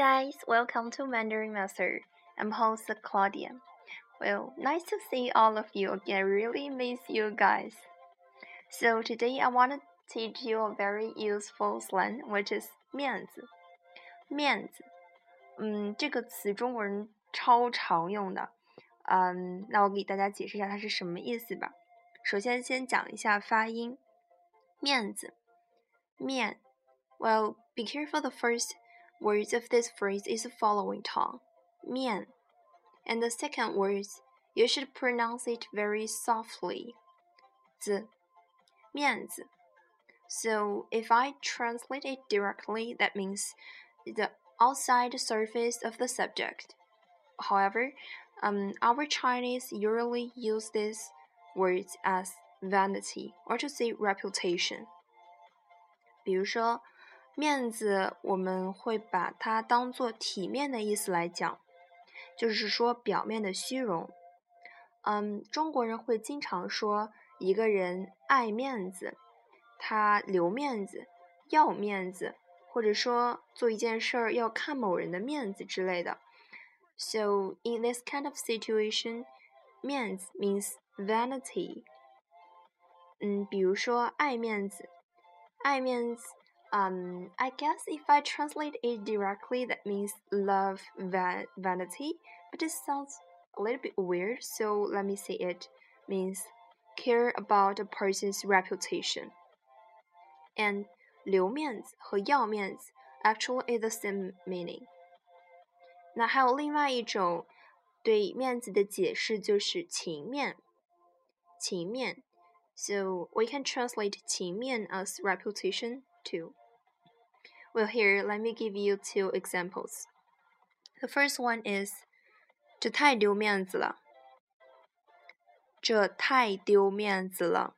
guys, welcome to Mandarin Master. I'm host Claudia. Well, nice to see all of you again. Really miss you guys. So today I want to teach you a very useful slang, which is 面子。面子，嗯，这个词中国人超常用的。嗯，那我给大家解释一下它是什么意思吧。首先先讲一下发音，面子，面。Well, be careful the first words of this phrase is the following tone, 面. And the second words, you should pronounce it very softly, 子,面子. So if I translate it directly, that means the outside surface of the subject. However, um, our Chinese usually use these words as vanity or to say reputation. 比如说，面子我们会把它当做体面的意思来讲， 就是说表面的虚荣。嗯，中国人会经常说一个人爱面子，他留面子、要面子，或者说做一件事儿要看某人的面子之类的。So in this kind of situation, 面子 means vanity。嗯，比如说爱面子，爱面子。Um, I guess if I translate it directly, that means love van vanity, but it sounds a little bit weird, so let me say it means care about a person's reputation. And 留面子和要面子 actually is the same meaning. 那还有另外一种对面子的解释就是情面，情面。So we can translate 情面 as reputation too. Well, here, let me give you two examples. The first one is 这太丢面子了。这太丢面子了。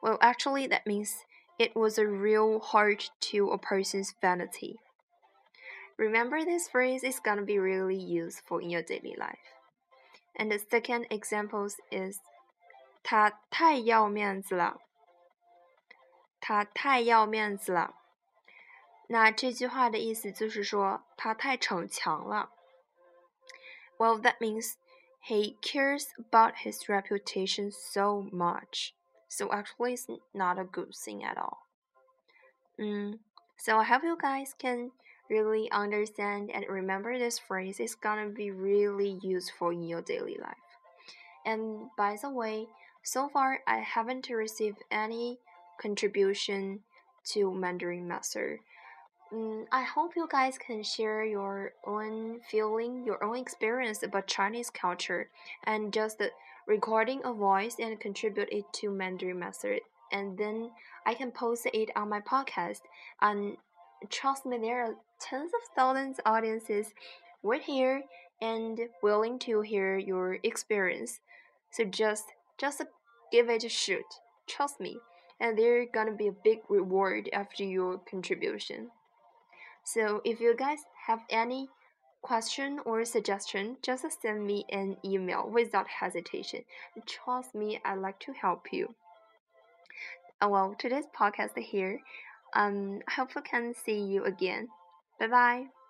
Well, actually, that means it was a real hurt to a person's vanity. Remember, this phrase is gonna be really useful in your daily life. And the second example is 他太要面子了。 他太要面子了。那这句话的意思就是说他太逞强了。Well, that means he cares about his reputation so much. So actually, it's not a good thing at all. Mm, so I hope you guys can really understand and remember this phrase. It's gonna be really useful in your daily life. And by the way, so far I haven't received any contribution to Mandarin Master. Mm, I hope you guys can share your own feeling, your own experience about Chinese culture, and just recording a voice and contribute it to Mandarin Master. And then I can post it on my podcast. And trust me, there are tens of thousands of audiences right here and willing to hear your experience. So just just give it a shoot. Trust me and there's gonna be a big reward after your contribution. So if you guys have any question or suggestion, just send me an email without hesitation. Trust me, I'd like to help you. Uh, well, today's podcast here. Um, I hope I can see you again. Bye bye.